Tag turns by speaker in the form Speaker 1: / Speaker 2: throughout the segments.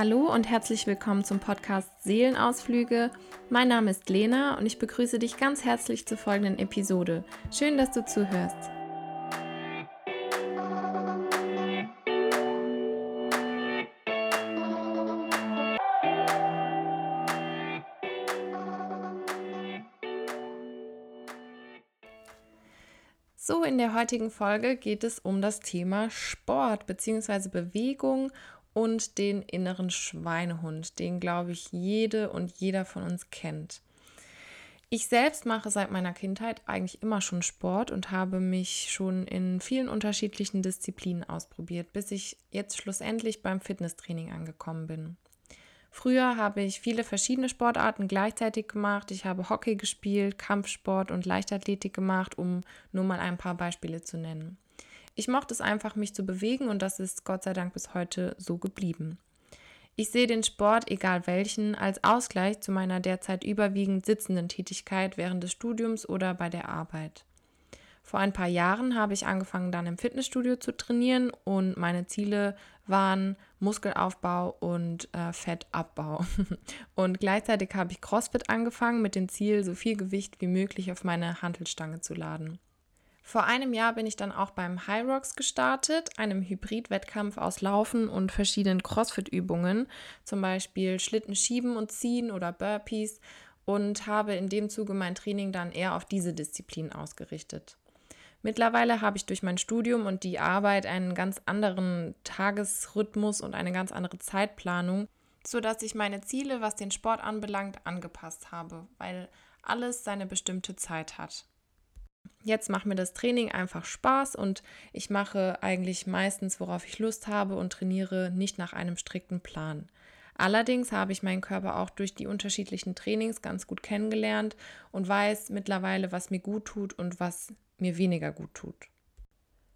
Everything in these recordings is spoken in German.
Speaker 1: Hallo und herzlich willkommen zum Podcast Seelenausflüge. Mein Name ist Lena und ich begrüße dich ganz herzlich zur folgenden Episode. Schön, dass du zuhörst. So, in der heutigen Folge geht es um das Thema Sport bzw. Bewegung und den inneren Schweinehund, den, glaube ich, jede und jeder von uns kennt. Ich selbst mache seit meiner Kindheit eigentlich immer schon Sport und habe mich schon in vielen unterschiedlichen Disziplinen ausprobiert, bis ich jetzt schlussendlich beim Fitnesstraining angekommen bin. Früher habe ich viele verschiedene Sportarten gleichzeitig gemacht. Ich habe Hockey gespielt, Kampfsport und Leichtathletik gemacht, um nur mal ein paar Beispiele zu nennen. Ich mochte es einfach, mich zu bewegen und das ist Gott sei Dank bis heute so geblieben. Ich sehe den Sport, egal welchen, als Ausgleich zu meiner derzeit überwiegend sitzenden Tätigkeit während des Studiums oder bei der Arbeit. Vor ein paar Jahren habe ich angefangen, dann im Fitnessstudio zu trainieren und meine Ziele waren Muskelaufbau und äh, Fettabbau. und gleichzeitig habe ich CrossFit angefangen mit dem Ziel, so viel Gewicht wie möglich auf meine Hantelstange zu laden. Vor einem Jahr bin ich dann auch beim High Rocks gestartet, einem Hybrid-Wettkampf aus Laufen und verschiedenen CrossFit-Übungen, zum Beispiel Schlitten schieben und ziehen oder Burpees und habe in dem Zuge mein Training dann eher auf diese Disziplin ausgerichtet. Mittlerweile habe ich durch mein Studium und die Arbeit einen ganz anderen Tagesrhythmus und eine ganz andere Zeitplanung, sodass ich meine Ziele, was den Sport anbelangt, angepasst habe, weil alles seine bestimmte Zeit hat. Jetzt macht mir das Training einfach Spaß und ich mache eigentlich meistens, worauf ich Lust habe und trainiere nicht nach einem strikten Plan. Allerdings habe ich meinen Körper auch durch die unterschiedlichen Trainings ganz gut kennengelernt und weiß mittlerweile, was mir gut tut und was mir weniger gut tut.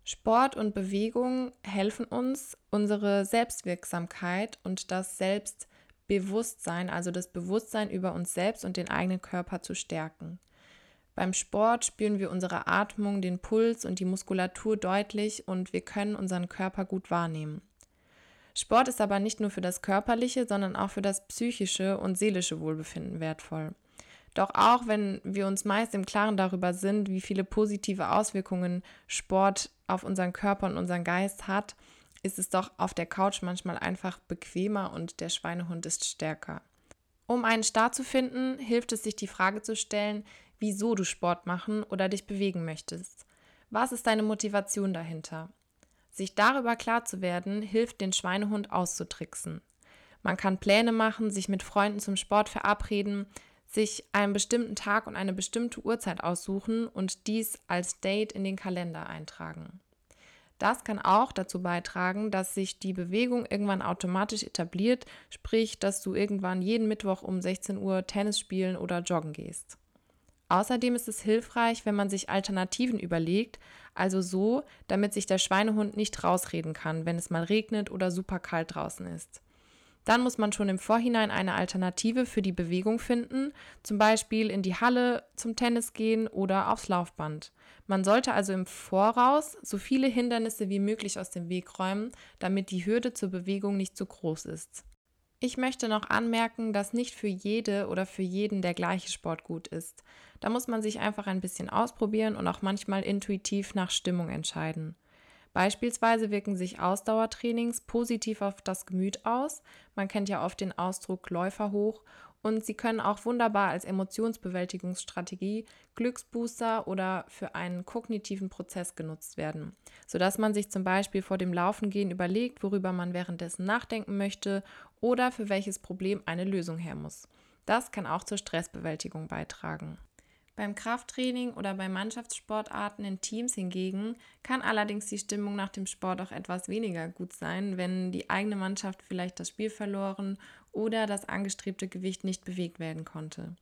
Speaker 1: Sport und Bewegung helfen uns, unsere Selbstwirksamkeit und das Selbstbewusstsein, also das Bewusstsein über uns selbst und den eigenen Körper zu stärken. Beim Sport spüren wir unsere Atmung, den Puls und die Muskulatur deutlich und wir können unseren Körper gut wahrnehmen. Sport ist aber nicht nur für das körperliche, sondern auch für das psychische und seelische Wohlbefinden wertvoll. Doch auch wenn wir uns meist im Klaren darüber sind, wie viele positive Auswirkungen Sport auf unseren Körper und unseren Geist hat, ist es doch auf der Couch manchmal einfach bequemer und der Schweinehund ist stärker. Um einen Start zu finden, hilft es sich die Frage zu stellen, wieso du Sport machen oder dich bewegen möchtest. Was ist deine Motivation dahinter? Sich darüber klar zu werden, hilft den Schweinehund auszutricksen. Man kann Pläne machen, sich mit Freunden zum Sport verabreden, sich einen bestimmten Tag und eine bestimmte Uhrzeit aussuchen und dies als Date in den Kalender eintragen. Das kann auch dazu beitragen, dass sich die Bewegung irgendwann automatisch etabliert, sprich, dass du irgendwann jeden Mittwoch um 16 Uhr Tennis spielen oder joggen gehst. Außerdem ist es hilfreich, wenn man sich Alternativen überlegt, also so, damit sich der Schweinehund nicht rausreden kann, wenn es mal regnet oder super kalt draußen ist. Dann muss man schon im Vorhinein eine Alternative für die Bewegung finden, zum Beispiel in die Halle zum Tennis gehen oder aufs Laufband. Man sollte also im Voraus so viele Hindernisse wie möglich aus dem Weg räumen, damit die Hürde zur Bewegung nicht zu groß ist. Ich möchte noch anmerken, dass nicht für jede oder für jeden der gleiche Sport gut ist. Da muss man sich einfach ein bisschen ausprobieren und auch manchmal intuitiv nach Stimmung entscheiden. Beispielsweise wirken sich Ausdauertrainings positiv auf das Gemüt aus. Man kennt ja oft den Ausdruck Läufer hoch und sie können auch wunderbar als Emotionsbewältigungsstrategie, Glücksbooster oder für einen kognitiven Prozess genutzt werden, sodass man sich zum Beispiel vor dem Laufengehen überlegt, worüber man währenddessen nachdenken möchte oder für welches Problem eine Lösung her muss. Das kann auch zur Stressbewältigung beitragen. Beim Krafttraining oder bei Mannschaftssportarten in Teams hingegen kann allerdings die Stimmung nach dem Sport auch etwas weniger gut sein, wenn die eigene Mannschaft vielleicht das Spiel verloren oder das angestrebte Gewicht nicht bewegt werden konnte.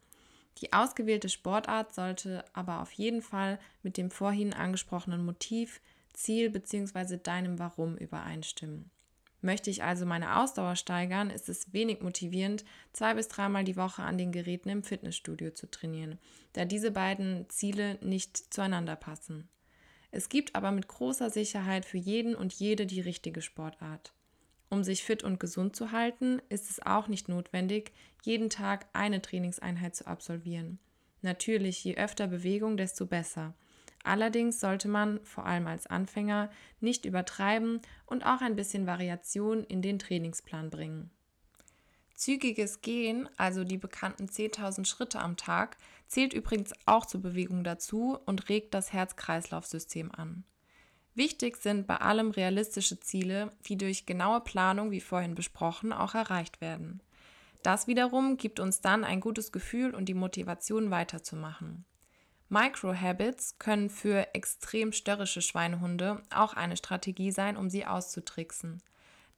Speaker 1: Die ausgewählte Sportart sollte aber auf jeden Fall mit dem vorhin angesprochenen Motiv, Ziel bzw. deinem Warum übereinstimmen. Möchte ich also meine Ausdauer steigern, ist es wenig motivierend, zwei bis dreimal die Woche an den Geräten im Fitnessstudio zu trainieren, da diese beiden Ziele nicht zueinander passen. Es gibt aber mit großer Sicherheit für jeden und jede die richtige Sportart. Um sich fit und gesund zu halten, ist es auch nicht notwendig, jeden Tag eine Trainingseinheit zu absolvieren. Natürlich, je öfter Bewegung, desto besser. Allerdings sollte man, vor allem als Anfänger, nicht übertreiben und auch ein bisschen Variation in den Trainingsplan bringen. Zügiges Gehen, also die bekannten 10.000 Schritte am Tag, zählt übrigens auch zur Bewegung dazu und regt das Herz-Kreislauf-System an. Wichtig sind bei allem realistische Ziele, die durch genaue Planung, wie vorhin besprochen, auch erreicht werden. Das wiederum gibt uns dann ein gutes Gefühl und die Motivation weiterzumachen. Microhabits können für extrem störrische Schweinehunde auch eine Strategie sein, um sie auszutricksen.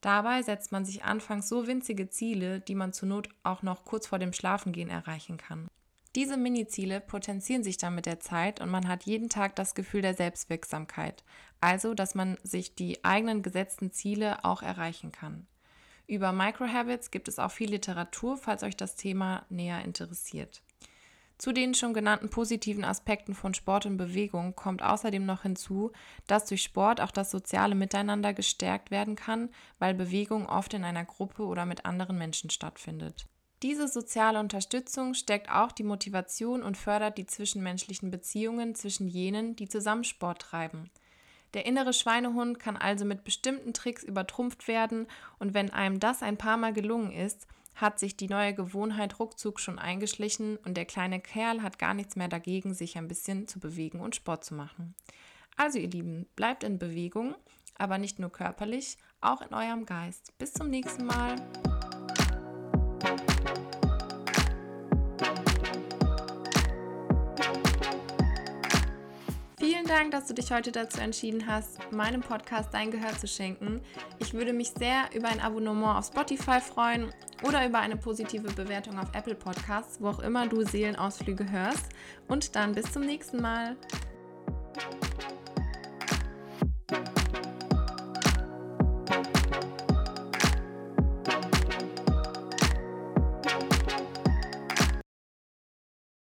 Speaker 1: Dabei setzt man sich anfangs so winzige Ziele, die man zur Not auch noch kurz vor dem Schlafengehen erreichen kann. Diese Mini-Ziele potenzieren sich dann mit der Zeit und man hat jeden Tag das Gefühl der Selbstwirksamkeit, also dass man sich die eigenen gesetzten Ziele auch erreichen kann. Über Microhabits gibt es auch viel Literatur, falls euch das Thema näher interessiert. Zu den schon genannten positiven Aspekten von Sport und Bewegung kommt außerdem noch hinzu, dass durch Sport auch das soziale Miteinander gestärkt werden kann, weil Bewegung oft in einer Gruppe oder mit anderen Menschen stattfindet. Diese soziale Unterstützung stärkt auch die Motivation und fördert die zwischenmenschlichen Beziehungen zwischen jenen, die zusammen Sport treiben. Der innere Schweinehund kann also mit bestimmten Tricks übertrumpft werden und wenn einem das ein paar Mal gelungen ist, hat sich die neue Gewohnheit ruckzuck schon eingeschlichen und der kleine Kerl hat gar nichts mehr dagegen, sich ein bisschen zu bewegen und Sport zu machen. Also ihr Lieben, bleibt in Bewegung, aber nicht nur körperlich, auch in eurem Geist. Bis zum nächsten Mal. Vielen Dank, dass du dich heute dazu entschieden hast, meinem Podcast dein Gehör zu schenken. Ich würde mich sehr über ein Abonnement auf Spotify freuen oder über eine positive Bewertung auf Apple Podcasts, wo auch immer du Seelenausflüge hörst. Und dann bis zum nächsten Mal.